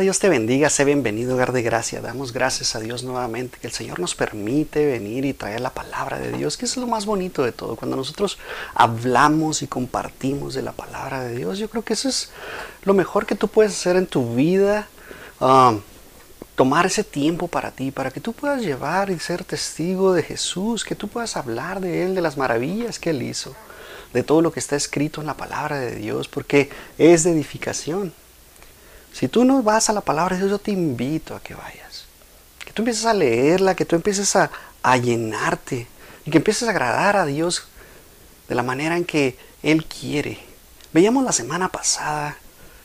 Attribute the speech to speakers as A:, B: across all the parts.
A: Dios te bendiga, sé bienvenido, hogar de gracia. Damos gracias a Dios nuevamente, que el Señor nos permite venir y traer la palabra de Dios, que es lo más bonito de todo. Cuando nosotros hablamos y compartimos de la palabra de Dios, yo creo que eso es lo mejor que tú puedes hacer en tu vida. Um, tomar ese tiempo para ti, para que tú puedas llevar y ser testigo de Jesús, que tú puedas hablar de Él, de las maravillas que Él hizo, de todo lo que está escrito en la palabra de Dios, porque es de edificación. Si tú no vas a la palabra de Dios, yo te invito a que vayas. Que tú empieces a leerla, que tú empieces a, llenarte y que empieces a agradar a Dios de la manera en que Él quiere. Veíamos la semana pasada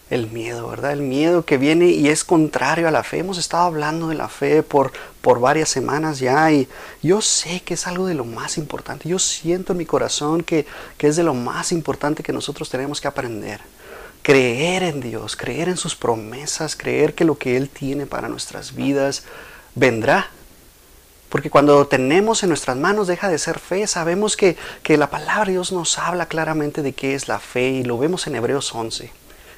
A: el miedo, ¿verdad? El miedo que viene y es contrario a la fe. Hemos estado hablando de la fe por, por varias semanas ya y yo sé que es algo de lo más importante. Yo siento en mi corazón que, que es de lo más importante que nosotros tenemos que aprender creer en Dios, creer en sus promesas, creer que lo que Él tiene para nuestras vidas vendrá. Porque cuando tenemos en nuestras manos deja de ser fe, sabemos que, que la palabra de Dios nos habla claramente de qué es la fe y lo vemos en Hebreos 11.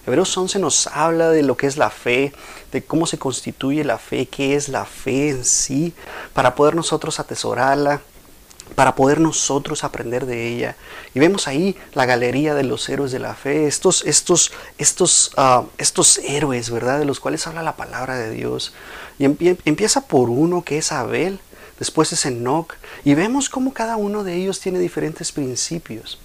A: Hebreos 11 nos habla de lo que es la fe, de cómo se constituye la fe, qué es la fe en sí, para poder nosotros atesorarla, para poder nosotros aprender de ella. Y vemos ahí la galería de los héroes de la fe, estos, estos, estos, ah, estos héroes, ¿verdad? De los cuales habla la palabra de Dios. Y empieza por uno que es Abel, después es Enoch, y vemos cómo cada uno de ellos tiene diferentes principios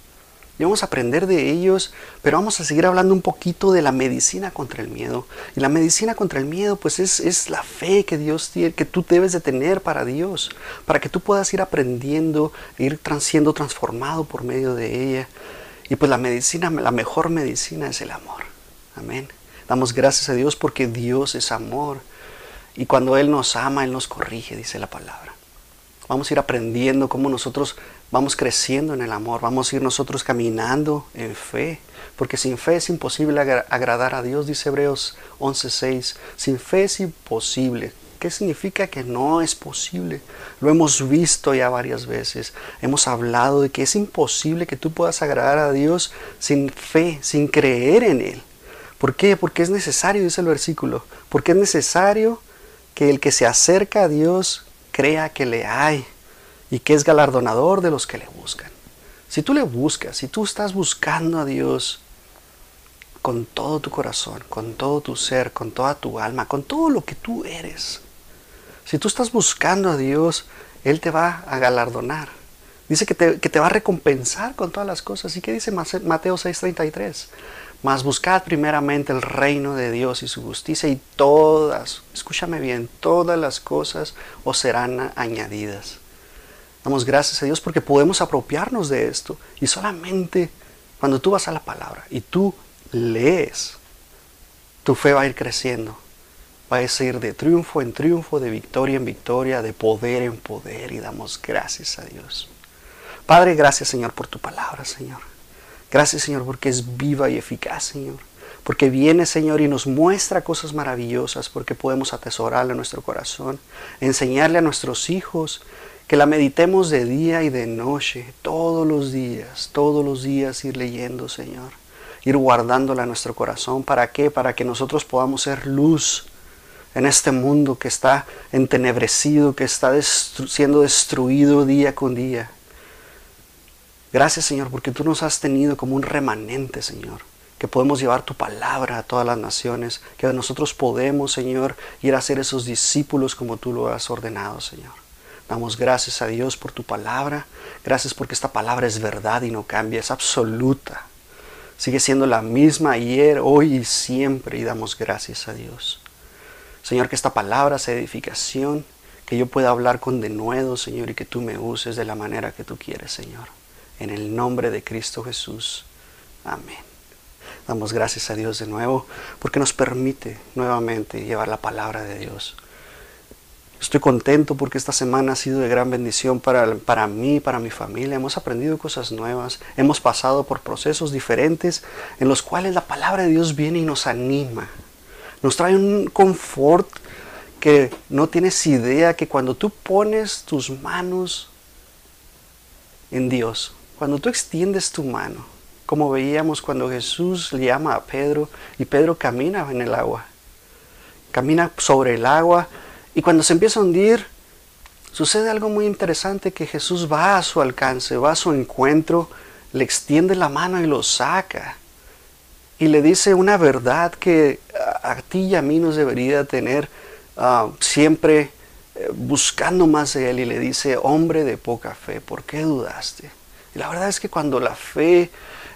A: y vamos a aprender de ellos, pero vamos a seguir hablando un poquito de la medicina contra el miedo. Y la medicina contra el miedo, pues es, es la fe que Dios tiene, que tú debes de tener para Dios, para que tú puedas ir aprendiendo, ir siendo transformado por medio de ella. Y pues la medicina, la mejor medicina es el amor. Amén. Damos gracias a Dios porque Dios es amor. Y cuando Él nos ama, Él nos corrige, dice la palabra. Vamos a ir aprendiendo cómo nosotros vamos creciendo en el amor, vamos a ir nosotros caminando en fe, porque sin fe es imposible agradar a Dios, dice Hebreos 11:6. Sin fe es imposible. ¿Qué significa que no es posible? Lo hemos visto ya varias veces. Hemos hablado de que es imposible que tú puedas agradar a Dios sin fe, sin creer en Él. ¿Por qué? Porque es necesario, dice el versículo, porque es necesario que el que se acerca a Dios crea que le hay y que es galardonador de los que le buscan. Si tú le buscas, si tú estás buscando a Dios con todo tu corazón, con todo tu ser, con toda tu alma, con todo lo que tú eres, si tú estás buscando a Dios, Él te va a galardonar. Dice que te, que te va a recompensar con todas las cosas. ¿Y qué dice Mateo 6:33? Mas buscad primeramente el reino de Dios y su justicia y todas, escúchame bien, todas las cosas os serán añadidas. Damos gracias a Dios porque podemos apropiarnos de esto. Y solamente cuando tú vas a la palabra y tú lees, tu fe va a ir creciendo. Va a ir de triunfo en triunfo, de victoria en victoria, de poder en poder. Y damos gracias a Dios. Padre, gracias Señor por tu palabra, Señor. Gracias Señor porque es viva y eficaz, Señor. Porque viene Señor y nos muestra cosas maravillosas porque podemos atesorarla en nuestro corazón, enseñarle a nuestros hijos que la meditemos de día y de noche, todos los días, todos los días ir leyendo, Señor. Ir guardándola en nuestro corazón. ¿Para qué? Para que nosotros podamos ser luz en este mundo que está entenebrecido, que está siendo destruido día con día. Gracias, Señor, porque tú nos has tenido como un remanente, Señor que podemos llevar tu palabra a todas las naciones, que nosotros podemos, Señor, ir a ser esos discípulos como tú lo has ordenado, Señor. Damos gracias a Dios por tu palabra. Gracias porque esta palabra es verdad y no cambia, es absoluta. Sigue siendo la misma ayer, hoy y siempre y damos gracias a Dios. Señor, que esta palabra sea edificación, que yo pueda hablar con denuedo, Señor, y que tú me uses de la manera que tú quieres, Señor. En el nombre de Cristo Jesús. Amén. Damos gracias a Dios de nuevo porque nos permite nuevamente llevar la palabra de Dios Estoy contento porque esta semana ha sido de gran bendición para, para mí, para mi familia. Hemos aprendido cosas nuevas, hemos pasado por procesos diferentes en los cuales la palabra de Dios viene y nos anima. Nos trae un confort que no tienes idea que cuando tú pones tus manos en Dios, cuando tú extiendes tu mano, como veíamos cuando Jesús le llama a Pedro y Pedro camina en el agua, camina sobre el agua y cuando se empieza a hundir, sucede algo muy interesante que Jesús va a su alcance, va a su encuentro, le extiende la mano y lo saca. Y le dice una verdad que a, ti y a mí nos debería tener ah, siempre eh, buscando más de Él. Y le dice, hombre de poca fe, ¿por qué dudaste? Y la verdad es que cuando la fe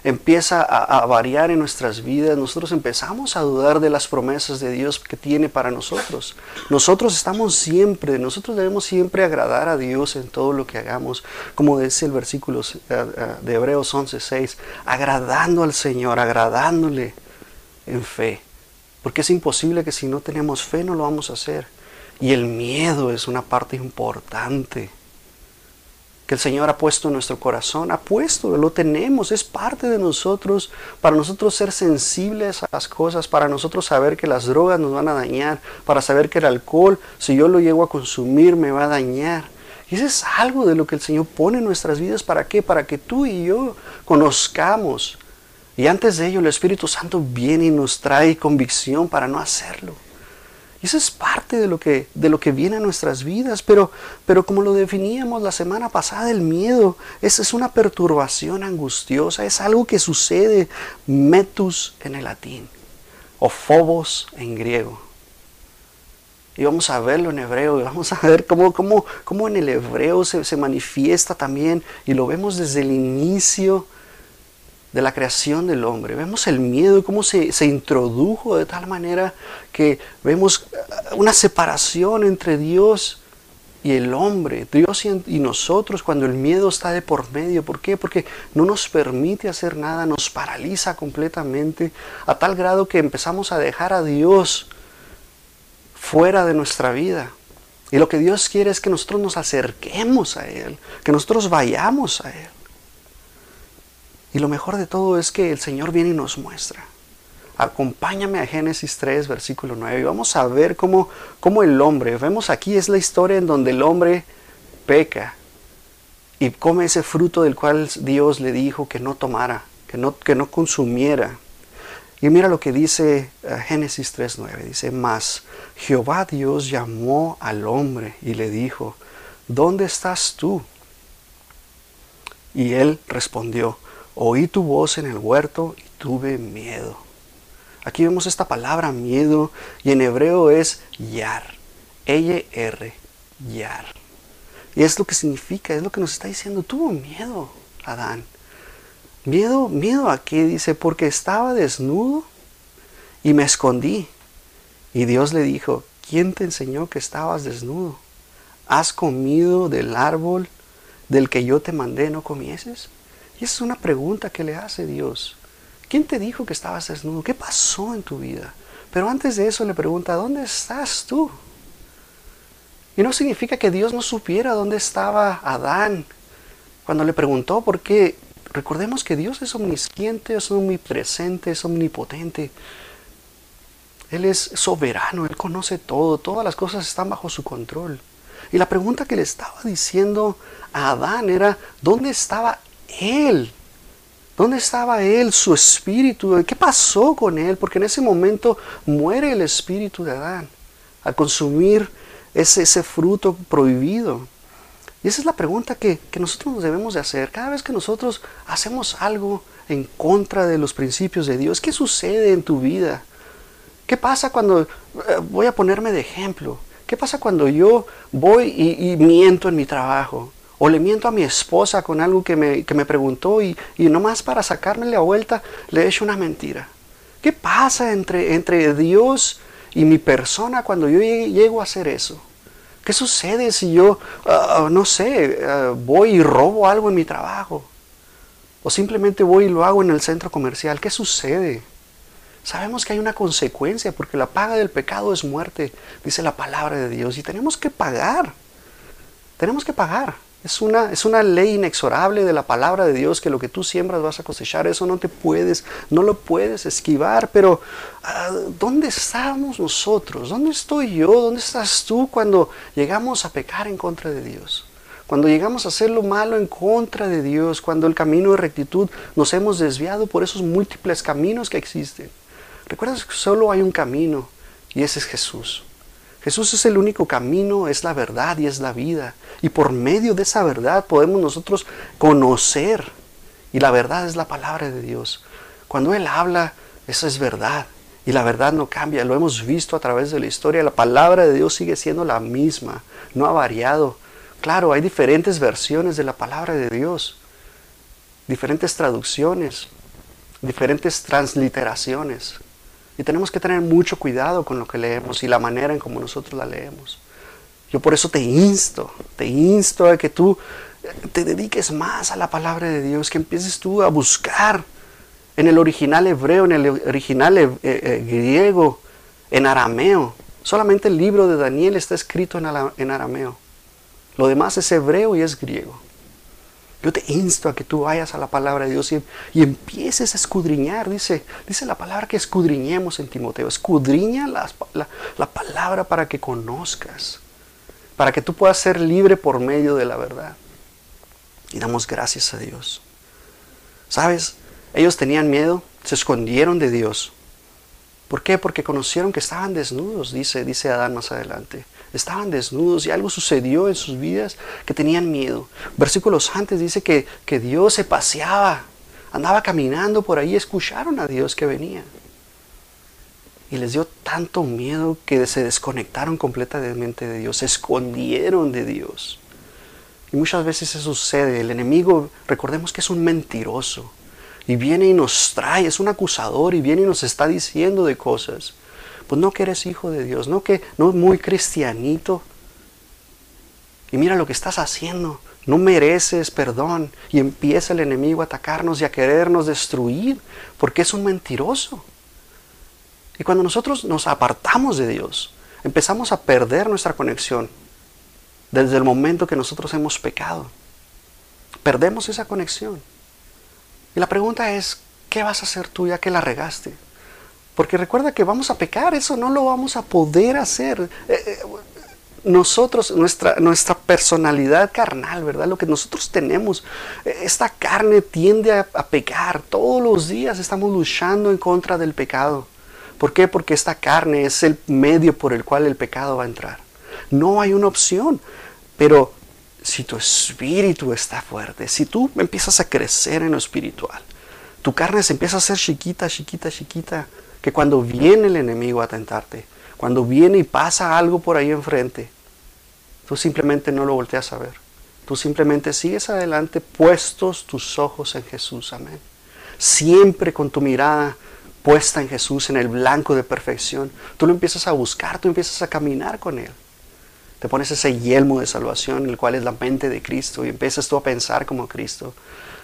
A: empieza a, variar en nuestras vidas, nosotros empezamos a dudar de las promesas de Dios que tiene para nosotros. Nosotros estamos siempre, nosotros debemos siempre agradar a Dios en todo lo que hagamos, como dice el versículo eh, eh, de Hebreos 11:6, agradando al Señor, agradándole en fe. Porque es imposible que si no tenemos fe no lo vamos a hacer. Y el miedo es una parte importante que el Señor ha puesto en nuestro corazón, ha puesto, lo tenemos, es parte de nosotros, para nosotros ser sensibles a las cosas, para nosotros saber que las drogas nos van a dañar, para saber que el alcohol, si yo lo llego a consumir, me va a dañar. Y eso es algo de lo que el Señor pone en nuestras vidas, ¿para qué? Para que tú y yo conozcamos. Y antes de ello el Espíritu Santo viene y nos trae convicción para no hacerlo. Y eso es parte de lo que, de lo que viene a nuestras vidas, pero, pero como lo definíamos la semana pasada, el miedo es, es una perturbación angustiosa, es algo que sucede, metus en el latín, o phobos en griego. Y vamos a verlo en hebreo, y vamos a ver cómo, cómo, cómo en el hebreo se, se manifiesta también, y lo vemos desde el inicio de la creación del hombre. Vemos el miedo, cómo se, se, introdujo de tal manera que vemos uh, una separación entre Dios y el hombre, Dios y, nosotros cuando el miedo está de por medio. ¿Por qué? Porque no nos permite hacer nada, nos paraliza completamente a tal grado que empezamos a dejar a Dios fuera de nuestra vida. Y lo que Dios quiere es que nosotros nos acerquemos a Él, que nosotros vayamos a Él. Y lo mejor de todo es que el Señor viene y nos muestra. Acompáñame a Génesis 3, versículo 9, y vamos a ver cómo, cómo el hombre, vemos aquí es la historia en donde el hombre peca y come ese fruto del cual Dios le dijo que no tomara, que no, que no consumiera. Y mira lo que dice uh, Génesis 3.9. Dice, mas Jehová Dios llamó al hombre y le dijo, ¿dónde estás tú? Y él respondió, Oí tu voz en el huerto y tuve miedo. Aquí vemos esta palabra miedo y en hebreo es yar. E-Y-R, yar. Y es lo que significa, es lo que nos está diciendo. Tuvo miedo, Adán. Miedo, miedo a qué? Dice, porque estaba desnudo y me escondí. Y Dios le dijo, ¿quién te enseñó que estabas desnudo? ¿Has comido del árbol del que yo te mandé no comieses? Y esa es una pregunta que le hace Dios. ¿Quién te dijo que estabas desnudo? ¿Qué pasó en tu vida? Pero antes de eso le pregunta, ¿dónde estás tú? Y no significa que Dios no supiera dónde estaba Adán cuando le preguntó, porque recordemos que Dios es omnisciente, es omnipresente, es omnipotente. Él es soberano, Él conoce todo, todas las cosas están bajo su control. Y la pregunta que le estaba diciendo a Adán era, ¿dónde estaba él. ¿Dónde estaba Él, su espíritu? ¿Qué pasó con Él? Porque en ese momento muere el espíritu de Adán al consumir ese, ese fruto prohibido. Y esa es la pregunta que, nosotros nos debemos de hacer. Cada vez que nosotros hacemos algo en contra de los principios de Dios, ¿qué sucede en tu vida? ¿Qué pasa cuando, eh, voy a ponerme de ejemplo, qué pasa cuando yo voy y, y miento en mi trabajo? O le miento a mi esposa con algo que me, que me preguntó y, y, nomás para sacarme la vuelta le he hecho una mentira. ¿Qué pasa entre, entre Dios y mi persona cuando yo llego a hacer eso? ¿Qué sucede si yo, uh, no sé, uh, voy y robo algo en mi trabajo? O simplemente voy y lo hago en el centro comercial. ¿Qué sucede? Sabemos que hay una consecuencia porque la paga del pecado es muerte, dice la palabra de Dios, y tenemos que pagar. Tenemos que pagar. Es una, es una ley inexorable de la palabra de Dios que lo que tú siembras vas a cosechar. Eso no te puedes, no lo puedes esquivar. Pero ah, ¿dónde estamos nosotros? ¿Dónde estoy yo? ¿Dónde estás tú cuando llegamos a pecar en contra de Dios? Cuando llegamos a hacer lo malo en contra de Dios, cuando el camino de rectitud nos hemos desviado por esos múltiples caminos que existen. Recuerda que solo hay un camino Y ese es Jesús. Jesús es el único camino, es la verdad y es la vida. Y por medio de esa verdad podemos nosotros conocer. Y la verdad es la palabra de Dios. Cuando Él habla, eso es verdad. Y la verdad no cambia. Lo hemos visto a través de la historia. La palabra de Dios sigue siendo la misma. No ha variado. Claro, hay diferentes versiones de la palabra de Dios. Diferentes traducciones. Diferentes transliteraciones. Y tenemos que tener mucho cuidado con lo que leemos y la manera en como nosotros la leemos. Yo por eso te insto, te insto a que tú te dediques más a la palabra de Dios, que empieces tú a buscar en el original hebreo, en el original eh, eh, griego, en arameo. Solamente el libro de Daniel está escrito en arameo. Lo demás es hebreo y es griego. Yo te insto a que tú vayas a la palabra de Dios y, empieces a escudriñar. Dice, dice la palabra que escudriñemos en Timoteo. Escudriña la, la palabra para que conozcas, para que tú puedas ser libre por medio de la verdad. Y damos gracias a Dios. ¿Sabes? Ellos tenían miedo, se escondieron de Dios. ¿Por qué? Porque conocieron que estaban desnudos, dice, dice Adán más adelante estaban desnudos y algo sucedió en sus vidas que tenían miedo. Versículos antes dice que, que Dios se paseaba, andaba caminando por ahí, escucharon a Dios que venía. Y les dio tanto miedo que se desconectaron completamente de Dios, se escondieron de Dios. Y muchas veces eso sucede. El enemigo, recordemos que es un mentiroso. Y viene y nos trae, es un acusador y viene y nos está diciendo de cosas pues no que eres hijo de Dios, no que muy cristianito. Y mira lo que estás haciendo, no mereces perdón y empieza el enemigo a atacarnos y a querernos destruir porque es un mentiroso. Y cuando nosotros nos apartamos de Dios, empezamos a perder nuestra conexión desde el momento que nosotros hemos pecado. Perdemos esa conexión. Y la pregunta es, ¿qué vas a hacer tú ya que la regaste? Porque recuerda que vamos a pecar, eso no lo vamos a poder hacer. Eh, eh, nosotros, nuestra, nuestra personalidad carnal, ¿verdad? Lo que nosotros tenemos, eh, esta carne tiende a, a pecar. Todos los días estamos luchando en contra del pecado. ¿Por qué? Porque esta carne es el medio por el cual el pecado va a entrar. No hay una opción. Pero si tu espíritu está fuerte, si tú empiezas a crecer en lo espiritual, tu carne se empieza a hacer chiquita, chiquita, chiquita, que cuando viene el enemigo a tentarte, cuando viene y pasa algo por ahí enfrente, tú simplemente no lo volteas a ver. Tú simplemente sigues adelante puestos tus ojos en Jesús. Amén. Siempre con tu mirada puesta en Jesús, en el blanco de perfección. Tú lo empiezas a buscar, tú empiezas a caminar con Él. Te pones ese yelmo de salvación, el cual es la mente de Cristo, y empiezas tú a pensar como Cristo.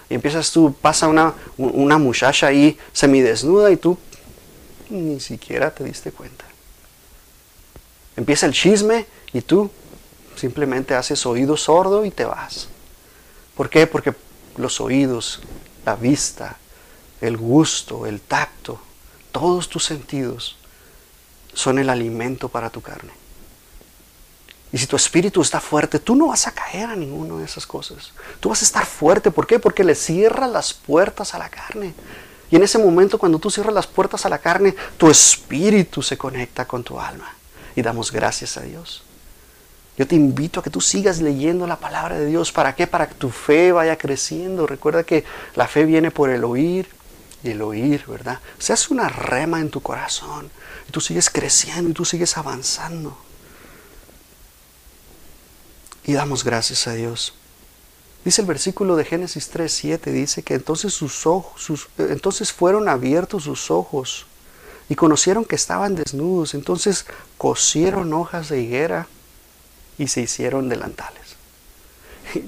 A: Y empiezas tú, pasa una, una muchacha ahí semidesnuda y tú ni siquiera te diste cuenta. Empieza el chisme y tú simplemente haces oído sordo y te vas. ¿Por qué? Porque los oídos, la vista, el gusto, el tacto, todos tus sentidos son el alimento para tu carne. Y si tu espíritu está fuerte, tú no vas a caer a ninguna de esas cosas. Tú vas a estar fuerte. ¿Por qué? Porque le cierras las puertas a la carne. Y en ese momento cuando tú cierras las puertas a la carne, tu espíritu se conecta con tu alma. Y damos gracias a Dios. Yo te invito a que tú sigas leyendo la palabra de Dios. ¿Para qué? Para que tu fe vaya creciendo. Recuerda que la fe viene por el oír y el oír, ¿verdad? Se hace una rema en tu corazón. Y tú sigues creciendo y tú sigues avanzando. Y damos gracias a Dios. Dice el versículo de Génesis 3, 7, dice que entonces sus ojos, entonces fueron abiertos sus ojos y conocieron que estaban desnudos. Entonces cosieron hojas de higuera y se hicieron delantales.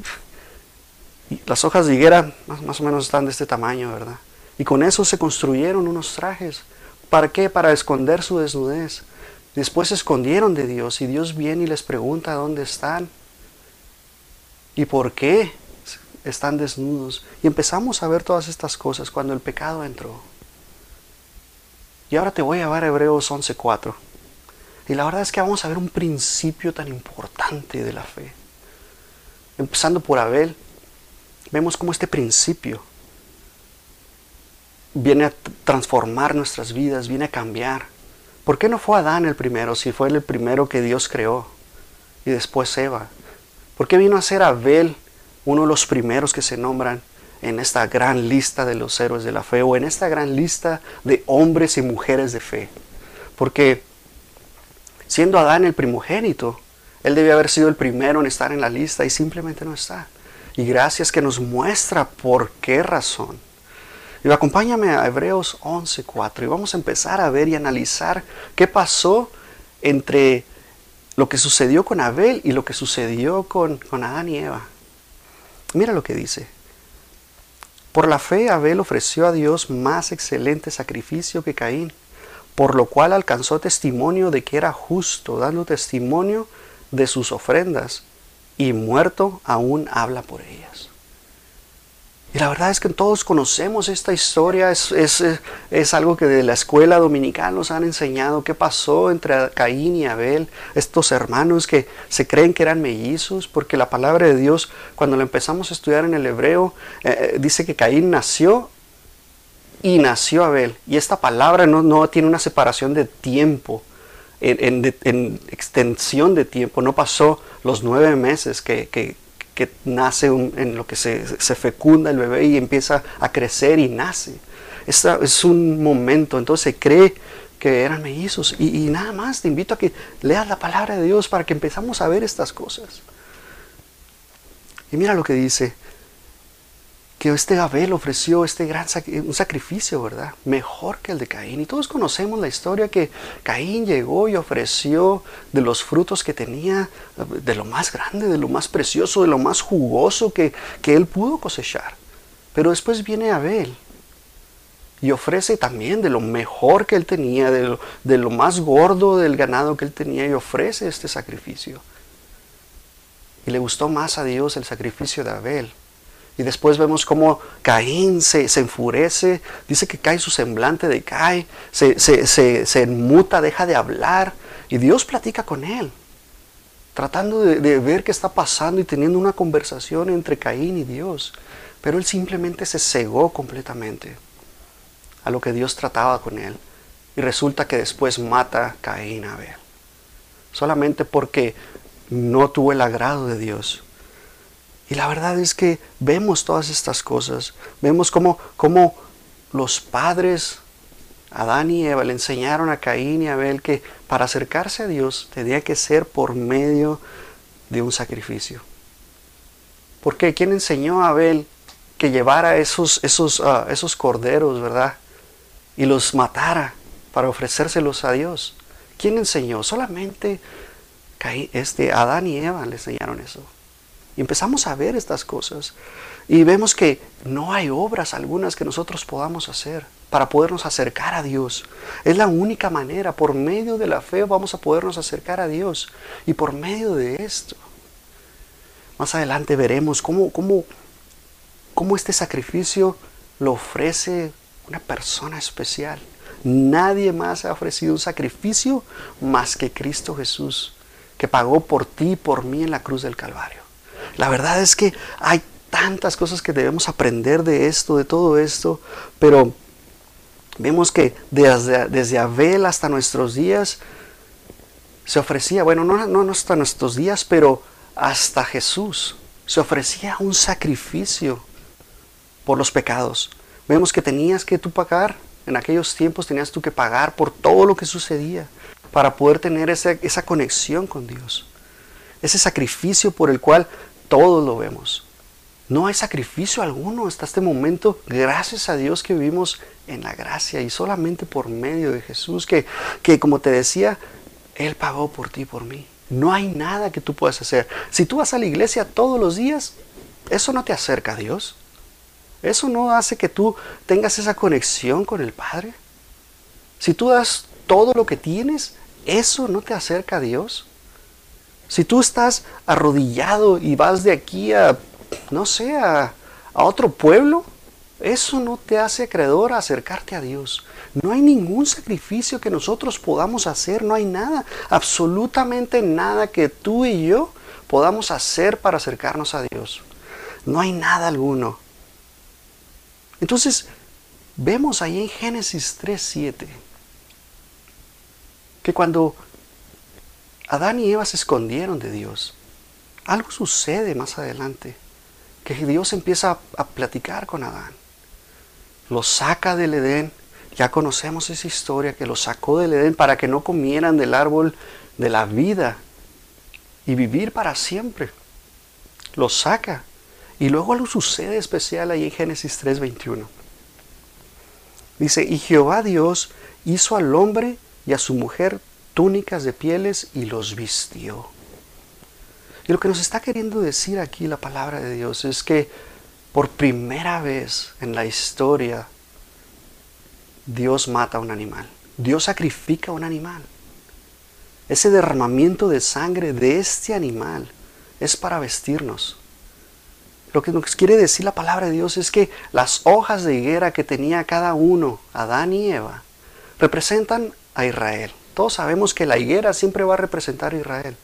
A: Y las hojas de higuera más, más, o menos están de este tamaño, ¿verdad? Y con eso se construyeron unos trajes. ¿Para qué? Para esconder su desnudez. Después se escondieron de Dios y Dios viene y les pregunta dónde están. ¿Y por qué? Están desnudos. Y empezamos a ver todas estas cosas cuando el pecado entró. Y ahora te voy a llevar a Hebreos 11.4. Y la verdad es que vamos a ver un principio tan importante de la fe. Empezando por Abel, vemos cómo este principio viene a transformar nuestras vidas, viene a cambiar ¿Por qué no fue Adán el primero si fue el primero que Dios creó? Y después Eva. ¿Por qué vino a ser Abel uno de los primeros que se nombran en esta gran lista de los héroes de la fe o en esta gran lista de hombres y mujeres de fe? Porque siendo Adán el primogénito, él debía haber sido el primero en estar en la lista y simplemente no está. Y gracias que nos muestra por qué razón. Y acompáñame a Hebreos 11:4 y vamos a empezar a ver y analizar qué pasó entre lo que sucedió con Abel y lo que sucedió con, con Adán y Eva. Mira lo que dice. Por la fe Abel ofreció a Dios más excelente sacrificio que Caín, por lo cual alcanzó testimonio de que era justo, dando testimonio de sus ofrendas, y muerto aún habla por ellas. Y la verdad es que todos conocemos esta historia, es, es, algo que de la escuela dominical nos han enseñado, qué pasó entre Caín y Abel, estos hermanos que se creen que eran mellizos, porque la palabra de Dios, cuando la empezamos a estudiar en el hebreo, eh, eh, dice que Caín nació y nació Abel. Y esta palabra no, no tiene una separación de tiempo, en, en, extensión de tiempo, no pasó los nueve meses que que nace en lo que se, fecunda el bebé y empieza a crecer y nace. Esta es un momento, entonces se cree que eran mellizos. Y, nada más, te invito a que leas la palabra de Dios para que empezamos a ver estas cosas. Y mira lo que dice, que este Abel ofreció este gran un sacrificio, ¿verdad? Mejor que el de Caín. Y todos conocemos la historia que Caín llegó y ofreció de los frutos que tenía, de lo más grande, de lo más precioso, de lo más jugoso que, que él pudo cosechar. Pero después viene Abel y ofrece también de lo mejor que él tenía, de de lo más gordo del ganado que él tenía y ofrece este sacrificio. Y le gustó más a Dios el sacrificio de Abel y después vemos cómo Caín se, enfurece, dice que cae su semblante, decae, se, se, se, enmuta, deja de hablar. Y Dios platica con él, tratando de, de, ver qué está pasando y teniendo una conversación entre Caín y Dios. Pero él simplemente se cegó completamente a lo que Dios trataba con él. Y resulta que después mata a Caín a Abel. Solamente porque no tuvo el agrado de Dios y la verdad es que vemos todas estas cosas. Vemos cómo, cómo los padres, Adán y Eva, le enseñaron a Caín y Abel que para acercarse a Dios tenía que ser por medio de un sacrificio. Porque ¿quién enseñó a Abel que llevara esos, esos, ah, esos corderos, verdad? Y los matara para ofrecérselos a Dios. ¿Quién enseñó? Solamente este, Adán y Eva le enseñaron eso. Y empezamos a ver estas cosas. Y vemos que no hay obras algunas que nosotros podamos hacer para podernos acercar a Dios. Es la única manera, por medio de la fe vamos a podernos acercar a Dios. Y por medio de esto, más adelante veremos cómo, cómo, cómo este sacrificio lo ofrece una persona especial. Nadie más ha ofrecido un sacrificio más que Cristo Jesús, que pagó por ti y por mí en la cruz del Calvario. La verdad es que hay tantas cosas que debemos aprender de esto, de todo esto, pero vemos que desde, desde Abel hasta nuestros días se ofrecía, bueno, no, no hasta nuestros días, pero hasta Jesús se ofrecía un sacrificio por los pecados. Vemos que tenías que tú pagar, en aquellos tiempos tenías tú que pagar por todo lo que sucedía para poder tener esa, esa conexión con Dios. Ese sacrificio por el cual todos lo vemos. No hay sacrificio alguno hasta este momento. Gracias a Dios que vivimos en la gracia y solamente por medio de Jesús, que, que como te decía, Él pagó por ti y por mí. No hay nada que tú puedas hacer. Si tú vas a la iglesia todos los días, eso no te acerca a Dios. Eso no hace que tú tengas esa conexión con el Padre. Si tú das todo lo que tienes, eso no te acerca a Dios. Si tú estás arrodillado y vas de aquí a, no sé, a, otro pueblo, eso no te hace acreedor a acercarte a Dios. No hay ningún sacrificio que nosotros podamos hacer, no hay nada, absolutamente nada que tú y yo podamos hacer para acercarnos a Dios. No hay nada alguno. Entonces, vemos ahí en Génesis 3.7 que cuando Adán y Eva se escondieron de Dios, algo sucede más adelante, que Dios empieza a, platicar con Adán. Lo saca del Edén, ya conocemos esa historia, que lo sacó del Edén para que no comieran del árbol de la vida y vivir para siempre. Lo saca. Y luego algo sucede especial ahí en Génesis 3:21. Dice, y Jehová Dios hizo al hombre y a su mujer túnicas de pieles y los vistió. Y lo que nos está queriendo decir aquí la palabra de Dios es que por primera vez en la historia Dios mata a un animal. Dios sacrifica a un animal. Ese derramamiento de sangre de este animal es para vestirnos. Lo que nos quiere decir la palabra de Dios es que las hojas de higuera que tenía cada uno, Adán y Eva, representan a Israel. Todos sabemos que la higuera siempre va a representar a Israel.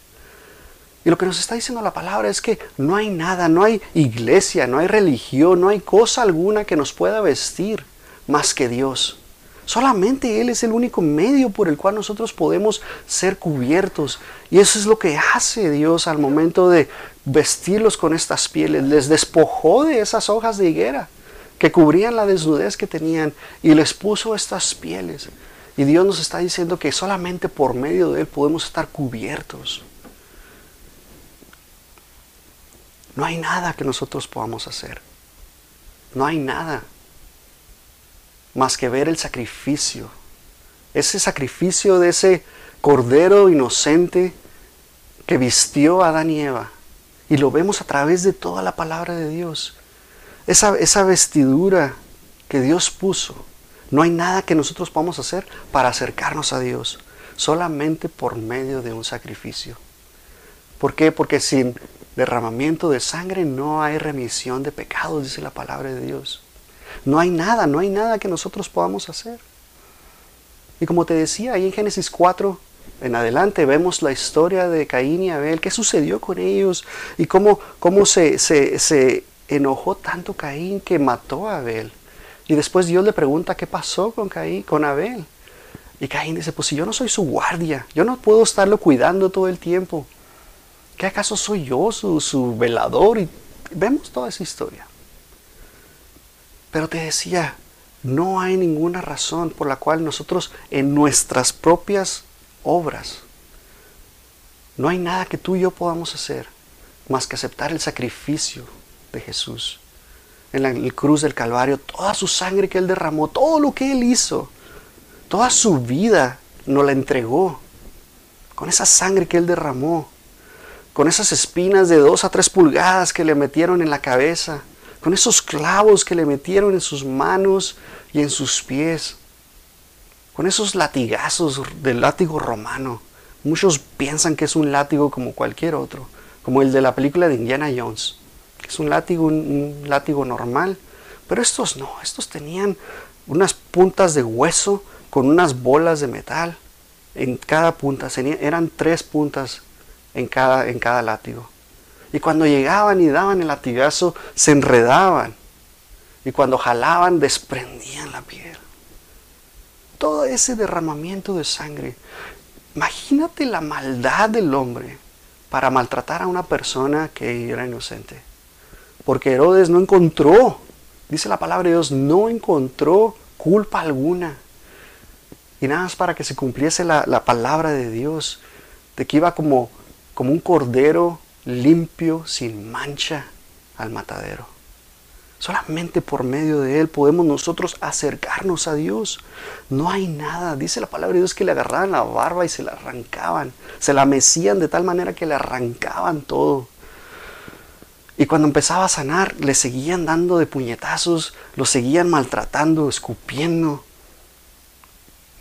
A: Y lo que nos está diciendo la palabra es que no hay nada, no hay iglesia, no hay religión, no hay cosa alguna que nos pueda vestir más que Dios. Solamente Él es el único medio por el cual nosotros podemos ser cubiertos. Y eso es lo que hace Dios al momento de vestirlos con estas pieles. Les despojó de esas hojas de higuera que cubrían la desnudez que tenían y les puso estas pieles. Y Dios nos está diciendo que solamente por medio de Él podemos estar cubiertos. No hay nada que nosotros podamos hacer. No hay nada más que ver el sacrificio. Ese sacrificio de ese cordero inocente que vistió a Adán y Eva. Y lo vemos a través de toda la palabra de Dios. Esa, esa vestidura que Dios puso no hay nada que nosotros podamos hacer para acercarnos a Dios, solamente por medio de un sacrificio. ¿Por qué? Porque sin derramamiento de sangre no hay remisión de pecados, dice la palabra de Dios. No hay nada, no hay nada que nosotros podamos hacer. Y como te decía, ahí en Génesis 4 en adelante vemos la historia de Caín y Abel, qué sucedió con ellos y cómo, cómo se, se, se enojó tanto Caín que mató a Abel. Y después Dios le pregunta qué pasó con Caín, con Abel. Y Caín dice, pues si yo no soy su guardia, yo no puedo estarlo cuidando todo el tiempo. ¿Qué acaso soy yo su, su velador? Y vemos toda esa historia. Pero te decía, no hay ninguna razón por la cual nosotros en nuestras propias obras, no hay nada que tú y yo podamos hacer más que aceptar el sacrificio de Jesús en la cruz del Calvario, toda su sangre que Él derramó, todo lo que Él hizo, toda su vida nos la entregó. Con esa sangre que Él derramó, con esas espinas de dos a tres pulgadas que le metieron en la cabeza, con esos clavos que le metieron en sus manos y en sus pies, con esos latigazos del látigo romano. Muchos piensan que es un látigo como cualquier otro, como el de la película de Indiana Jones es un látigo, un, látigo normal. Pero estos no, estos tenían unas puntas de hueso con unas bolas de metal en cada punta. Eran tres puntas en cada, en cada látigo. Y cuando llegaban y daban el latigazo, se enredaban. Y cuando jalaban, desprendían la piel. Todo ese derramamiento de sangre. Imagínate la maldad del hombre para maltratar a una persona que era inocente. Porque Herodes no encontró, dice la palabra de Dios, no encontró culpa alguna. Y nada más para que se cumpliese la, palabra de Dios, de que iba como, como un cordero limpio, sin mancha, al matadero. Solamente por medio de Él podemos nosotros acercarnos a Dios. No hay nada. Dice la palabra de Dios que le agarraban la barba y se la arrancaban. Se la mecían de tal manera que le arrancaban todo. Y cuando empezaba a sanar, le seguían dando de puñetazos, lo seguían maltratando, escupiendo.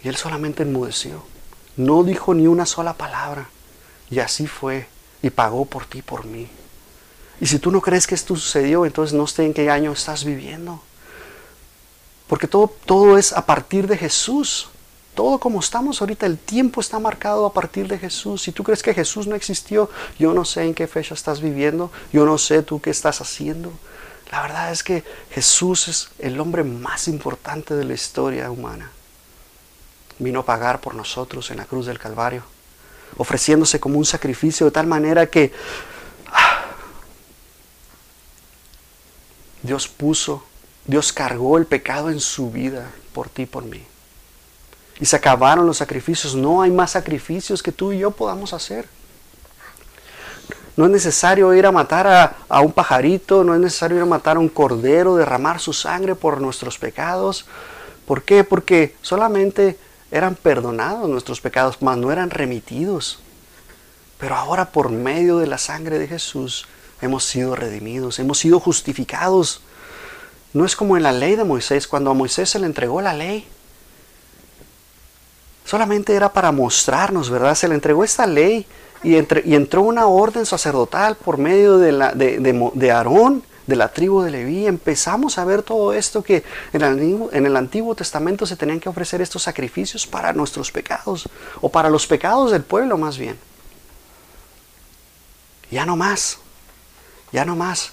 A: Y él solamente enmudeció. No dijo ni una sola palabra. Y así fue. Y pagó por ti por mí. Y si tú no crees que esto sucedió, entonces no sé en qué año estás viviendo. Porque todo, todo es a partir de Jesús todo como estamos ahorita, el tiempo está marcado a partir de Jesús. Si tú crees que Jesús no existió, yo no sé en qué fecha estás viviendo, yo no sé tú qué estás haciendo. La verdad es que Jesús es el hombre más importante de la historia humana. vino a pagar por nosotros en la cruz del Calvario, ofreciéndose como un sacrificio de tal manera que ah, Dios puso, Dios cargó el pecado en su vida por ti por mí. Y se acabaron los sacrificios. No hay más sacrificios que tú y yo podamos hacer. No es necesario ir a matar a, a, un pajarito, no es necesario ir a matar a un cordero, derramar su sangre por nuestros pecados. ¿Por qué? Porque solamente eran perdonados nuestros pecados, mas no eran remitidos. Pero ahora por medio de la sangre de Jesús hemos sido redimidos, hemos sido justificados. No es como en la ley de Moisés, cuando a Moisés se le entregó la ley. Solamente era para mostrarnos, ¿verdad? Se le entregó esta ley y, y entró una orden sacerdotal por medio de, de, de, Aarón de la tribu de Leví, empezamos a ver todo esto que en el, en el, Antiguo, Testamento se tenían que ofrecer estos sacrificios para nuestros pecados, o para los pecados del pueblo más bien. Ya no más, ya no más.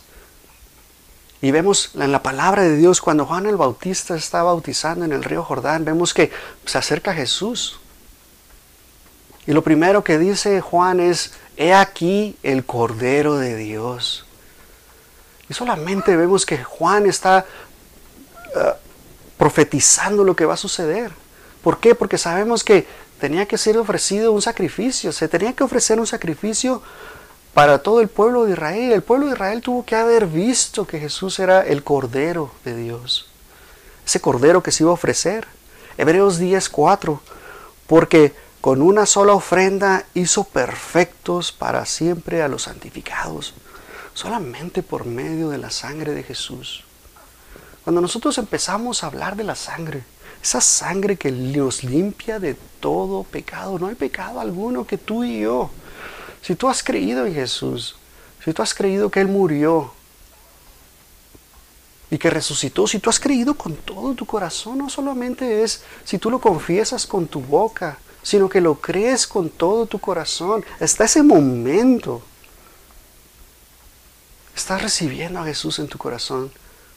A: Y vemos en la palabra de Dios, cuando Juan el Bautista está bautizando en el río Jordán, vemos que se acerca Jesús. Y lo primero que dice Juan es, he aquí el Cordero de Dios y solamente vemos que Juan está uh, profetizando lo que va a suceder. ¿Por qué? Porque sabemos que tenía que ser ofrecido un sacrificio, se tenía que ofrecer un sacrificio para todo el pueblo de Israel. El pueblo de Israel tuvo que haber visto que Jesús era el Cordero de Dios. Ese Cordero que se iba a ofrecer. Hebreos 10:4. Porque con una sola ofrenda hizo perfectos para siempre a los santificados solamente por medio de la sangre de Jesús. Cuando nosotros empezamos a hablar de la sangre, esa sangre que nos limpia de todo pecado, no hay pecado alguno que tú y yo. Si tú has creído en Jesús, si tú has creído que Él murió y que resucitó, si tú has creído con todo tu corazón, no solamente es si tú lo confiesas con tu boca, sino que lo crees con todo tu corazón. Hasta ese momento estás recibiendo a Jesús en tu corazón.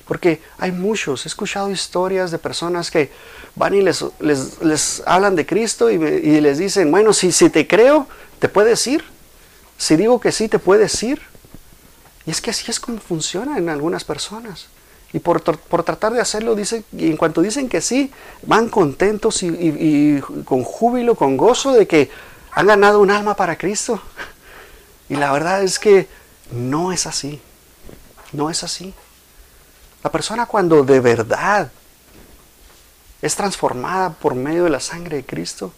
A: Porque hay muchos, he escuchado historias de personas que van y les, les, hablan de Cristo y, y, les dicen, bueno, si, si te creo, te puedes ir. Si digo que sí, te puedes ir. Y es que así es como funciona en algunas personas. Y por, por tratar de hacerlo, dice, y en cuanto dicen que sí, van contentos y con júbilo, con gozo de que han ganado un alma para Cristo. Y la verdad es que no es así. No es así. La persona cuando de verdad es transformada por medio de la sangre de Cristo,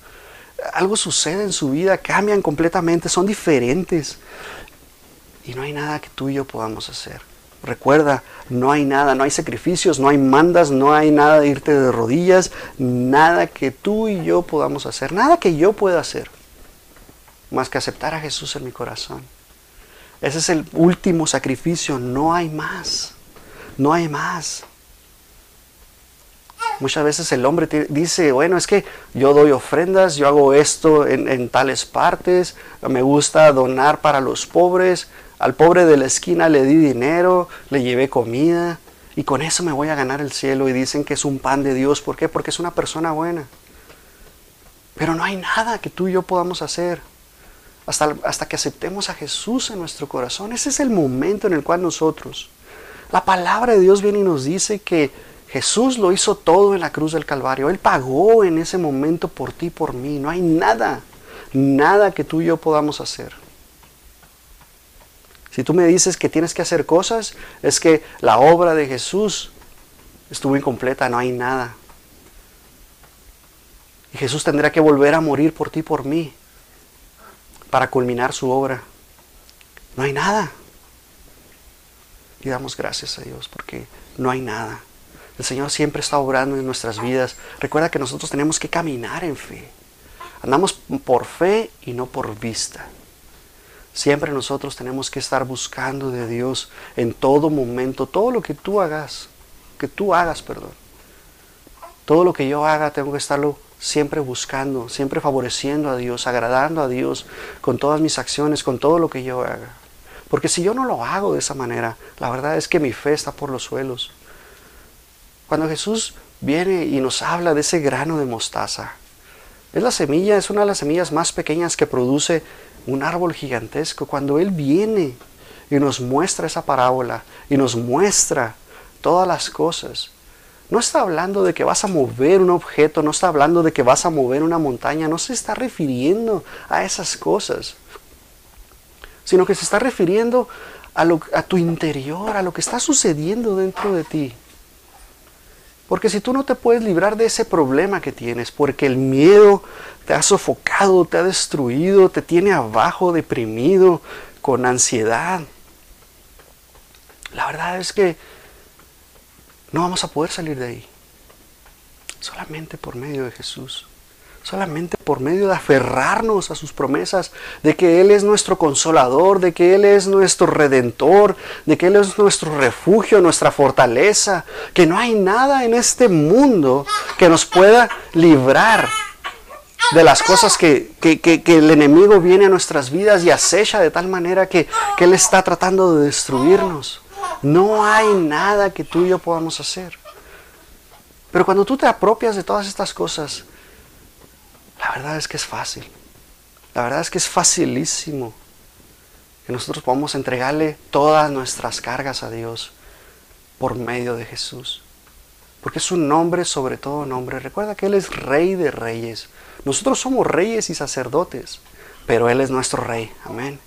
A: algo sucede en su vida, cambian completamente, son diferentes. Y no hay nada que tú y yo podamos hacer. Recuerda, no hay nada, no hay sacrificios, no hay mandas, no hay nada de irte de rodillas, nada que tú y yo podamos hacer, nada que yo pueda hacer, más que aceptar a Jesús en mi corazón. Ese es el último sacrificio, no hay más, no hay más. Muchas veces el hombre dice, bueno, es que yo doy ofrendas, yo hago esto en, tales partes, me gusta donar para los pobres, al pobre de la esquina le di dinero, le llevé comida y con eso me voy a ganar el cielo y dicen que es un pan de Dios. ¿Por qué? Porque es una persona buena. Pero no hay nada que tú y yo podamos hacer hasta, hasta que aceptemos a Jesús en nuestro corazón. Ese es el momento en el cual nosotros, la palabra de Dios viene y nos dice que Jesús lo hizo todo en la cruz del Calvario. Él pagó en ese momento por ti, por mí. No hay nada, nada que tú y yo podamos hacer. Si tú me dices que tienes que hacer cosas, es que la obra de Jesús estuvo incompleta, no hay nada. Y Jesús tendrá que volver a morir por ti, por mí para culminar su obra. No hay nada. Y damos gracias a Dios porque no hay nada. El Señor siempre está obrando en nuestras vidas. Recuerda que nosotros tenemos que caminar en fe. Andamos por fe y no por vista. Siempre nosotros tenemos que estar buscando de Dios en todo momento, todo lo que tú hagas, que tú hagas, perdón. Todo lo que yo haga tengo que estarlo siempre buscando, siempre favoreciendo a Dios, agradando a Dios con todas mis acciones, con todo lo que yo haga. Porque si yo no lo hago de esa manera, la verdad es que mi fe está por los suelos. Cuando Jesús viene y nos habla de ese grano de mostaza, Es la semilla, es una de las semillas más pequeñas que produce un árbol gigantesco. Cuando Él viene y nos muestra esa parábola y nos muestra todas las cosas, no está hablando de que vas a mover un objeto, no está hablando de que vas a mover una montaña, no se está refiriendo a esas cosas, sino que se está refiriendo a, a tu interior, a lo que está sucediendo dentro de ti. Porque si tú no te puedes librar de ese problema que tienes, porque el miedo te ha sofocado, te ha destruido, te tiene abajo, deprimido, con ansiedad, la verdad es que no vamos a poder salir de ahí. Solamente por medio de Jesús solamente por medio de aferrarnos a sus promesas, de que Él es nuestro consolador, de que Él es nuestro redentor, de que Él es nuestro refugio, nuestra fortaleza, que no hay nada en este mundo que nos pueda librar de las cosas que, el enemigo viene a nuestras vidas y acecha de tal manera que, que Él está tratando de destruirnos. No hay nada que tú y yo podamos hacer. Pero cuando tú te apropias de todas estas cosas, la verdad es que es fácil. La verdad es que es facilísimo que nosotros podamos entregarle todas nuestras cargas a Dios por medio de Jesús. Porque es un nombre sobre todo nombre. Recuerda que Él es rey de reyes. Nosotros somos reyes y sacerdotes, pero Él es nuestro rey. Amén.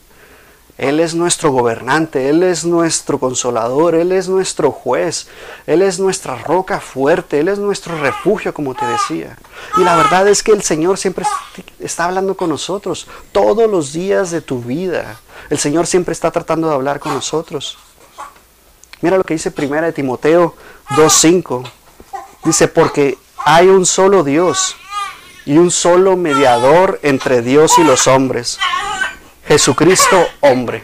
A: Él es nuestro gobernante, Él es nuestro consolador, Él es nuestro juez, Él es nuestra roca fuerte, Él es nuestro refugio, como te decía. Y la verdad es que el Señor siempre está hablando con nosotros todos los días de tu vida. El Señor siempre está tratando de hablar con nosotros. Mira lo que dice primera de Timoteo 2.5. Dice, porque hay un solo Dios y un solo mediador entre Dios y los hombres Jesucristo hombre.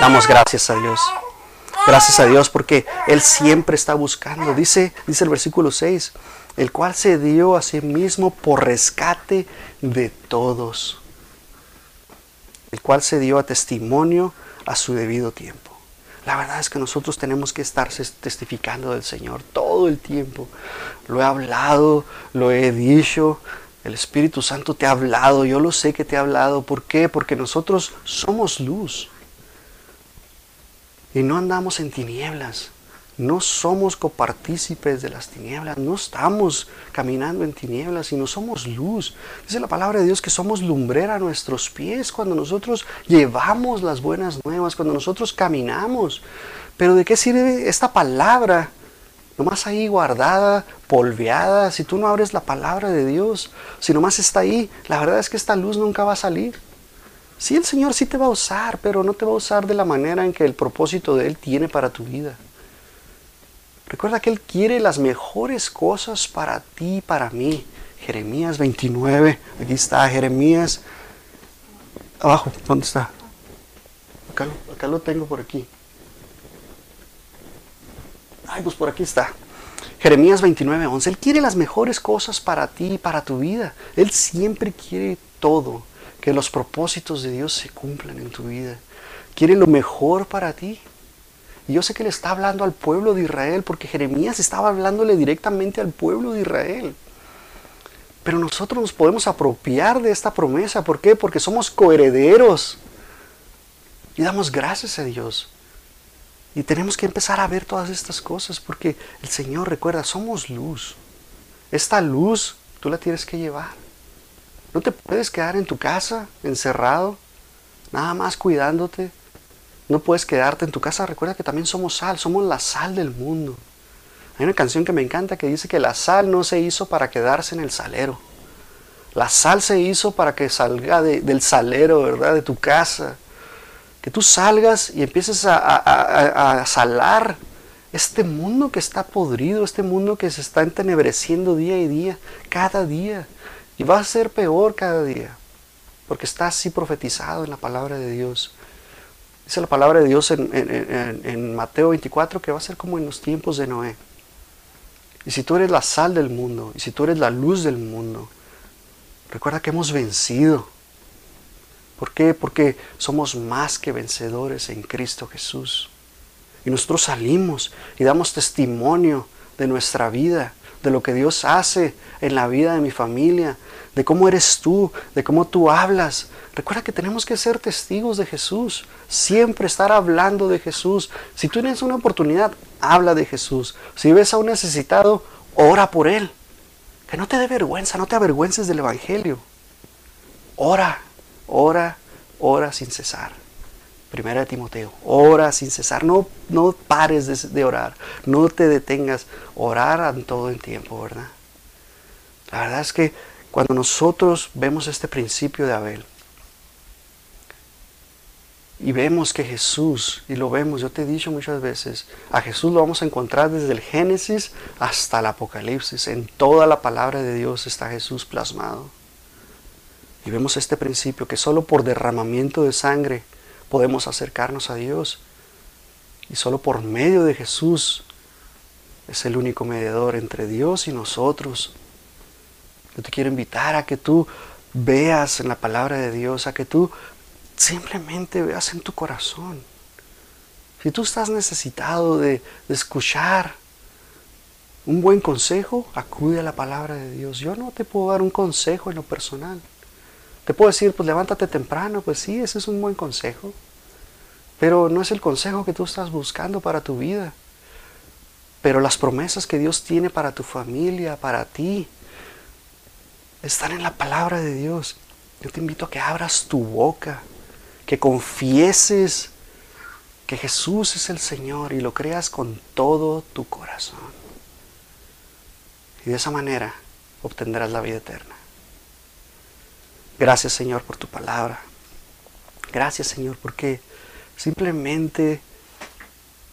A: Damos gracias a Dios. Gracias a Dios porque Él siempre está buscando. Dice, dice el versículo 6, el cual se dio a sí mismo por rescate de todos. El cual se dio a testimonio a su debido tiempo. La verdad es que nosotros tenemos que estar testificando del Señor todo el tiempo. Lo he hablado, lo he dicho, el Espíritu Santo te ha hablado, yo lo sé que te ha hablado. ¿Por qué? Porque nosotros somos luz. Y no andamos en tinieblas. No somos copartícipes de las tinieblas. No estamos caminando en tinieblas, sino somos luz. Dice la palabra de Dios que somos lumbrera a nuestros pies cuando nosotros llevamos las buenas nuevas, cuando nosotros caminamos. Pero ¿de qué sirve esta palabra nomás ahí guardada, polveada, si tú no abres la palabra de Dios, si nomás está ahí, la verdad es que esta luz nunca va a salir. Sí, el Señor sí te va a usar, pero no te va a usar de la manera en que el propósito de Él tiene para tu vida. Recuerda que Él quiere las mejores cosas para ti, para mí. Jeremías 29, aquí está Jeremías. Abajo, ¿dónde está? Acá lo tengo por aquí. Ay, pues por aquí está. Jeremías 29, 11. Él quiere las mejores cosas para ti y para tu vida. Él siempre quiere todo. Que los propósitos de Dios se cumplan en tu vida. Quiere lo mejor para ti. Y yo sé que le está hablando al pueblo de Israel, porque Jeremías estaba hablándole directamente al pueblo de Israel. Pero nosotros nos podemos apropiar de esta promesa. ¿Por qué? Porque somos coherederos. Y damos gracias a Dios. Y tenemos que empezar a ver todas estas cosas porque el Señor recuerda, somos luz. Esta luz tú la tienes que llevar. No te puedes quedar en tu casa encerrado, nada más cuidándote. No puedes quedarte en tu casa. Recuerda que también somos sal, somos la sal del mundo. Hay una canción que me encanta que dice que la sal no se hizo para quedarse en el salero. La sal se hizo para que salga del salero, ¿verdad? De tu casa que tú salgas y empieces a, salar este mundo que está podrido, este mundo que se está entenebreciendo día y día, cada día. Y va a ser peor cada día, porque está así profetizado en la palabra de Dios. Dice la palabra de Dios en, en, Mateo 24 que va a ser como en los tiempos de Noé. Y si tú eres la sal del mundo, y si tú eres la luz del mundo, recuerda que hemos vencido ¿Por qué? Porque somos más que vencedores en Cristo Jesús. Y nosotros salimos y damos testimonio de nuestra vida, de lo que Dios hace en la vida de mi familia, de cómo eres tú, de cómo tú hablas. Recuerda que tenemos que ser testigos de Jesús, siempre estar hablando de Jesús. Si tú tienes una oportunidad, habla de Jesús. Si ves a un necesitado, ora por él. Que no te dé vergüenza, no te avergüences del Evangelio. Ora, ora, ora sin cesar. Primera de Timoteo, ora sin cesar, no, no pares de, orar, no te detengas, orar en todo el tiempo, ¿verdad? La verdad es que cuando nosotros vemos este principio de Abel y vemos que Jesús, y lo vemos, yo te he dicho muchas veces, a Jesús lo vamos a encontrar desde el Génesis hasta el Apocalipsis, en toda la palabra de Dios está Jesús plasmado. Y vemos este principio que solo por derramamiento de sangre, podemos acercarnos a Dios. Y solo por medio de Jesús es el único mediador entre Dios y nosotros. Yo te quiero invitar a que tú veas en la palabra de Dios, a que tú simplemente veas en tu corazón. Si tú estás necesitado de, de escuchar un buen consejo, acude a la palabra de Dios. Yo no te puedo dar un consejo en lo personal. Te puedo decir, pues levántate temprano, pues sí, ese es un buen consejo. Pero no es el consejo que tú estás buscando para tu vida. Pero las promesas que Dios tiene para tu familia, para ti, están en la palabra de Dios. Yo te invito a que abras tu boca, que confieses que Jesús es el Señor y lo creas con todo tu corazón. Y de esa manera obtendrás la vida eterna. Gracias Señor por tu palabra. Gracias Señor porque simplemente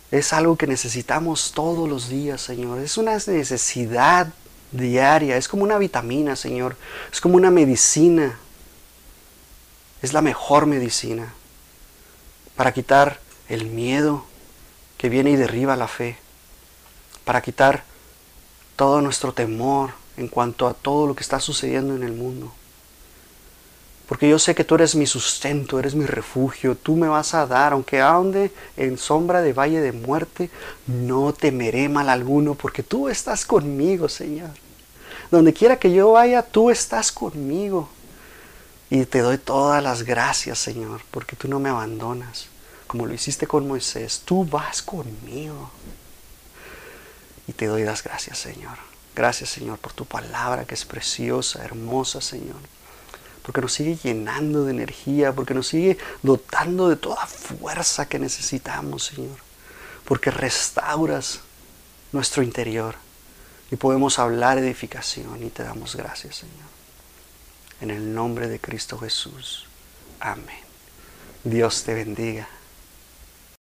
A: es algo que necesitamos todos los días Señor. Es una necesidad diaria. Es como una vitamina Señor. Es como una medicina. Es la mejor medicina para quitar el miedo que viene y derriba la fe. Para quitar todo nuestro temor en cuanto a todo lo que está sucediendo en el mundo. Porque yo sé que tú eres mi sustento, eres mi refugio, tú me vas a dar, aunque ande en sombra de valle de muerte, no temeré mal alguno, porque tú estás conmigo, Señor. Donde quiera que yo vaya, tú estás conmigo. Y te doy todas las gracias, Señor, porque tú no me abandonas, como lo hiciste con Moisés. Tú vas conmigo. Y te doy las gracias, Señor. Gracias, Señor, por tu palabra que es preciosa, hermosa, Señor porque nos sigue llenando de energía, porque nos sigue dotando de toda fuerza que necesitamos, Señor, porque restauras nuestro interior y podemos hablar edificación y te damos gracias, Señor. En el nombre de Cristo Jesús. Amén. Dios te bendiga.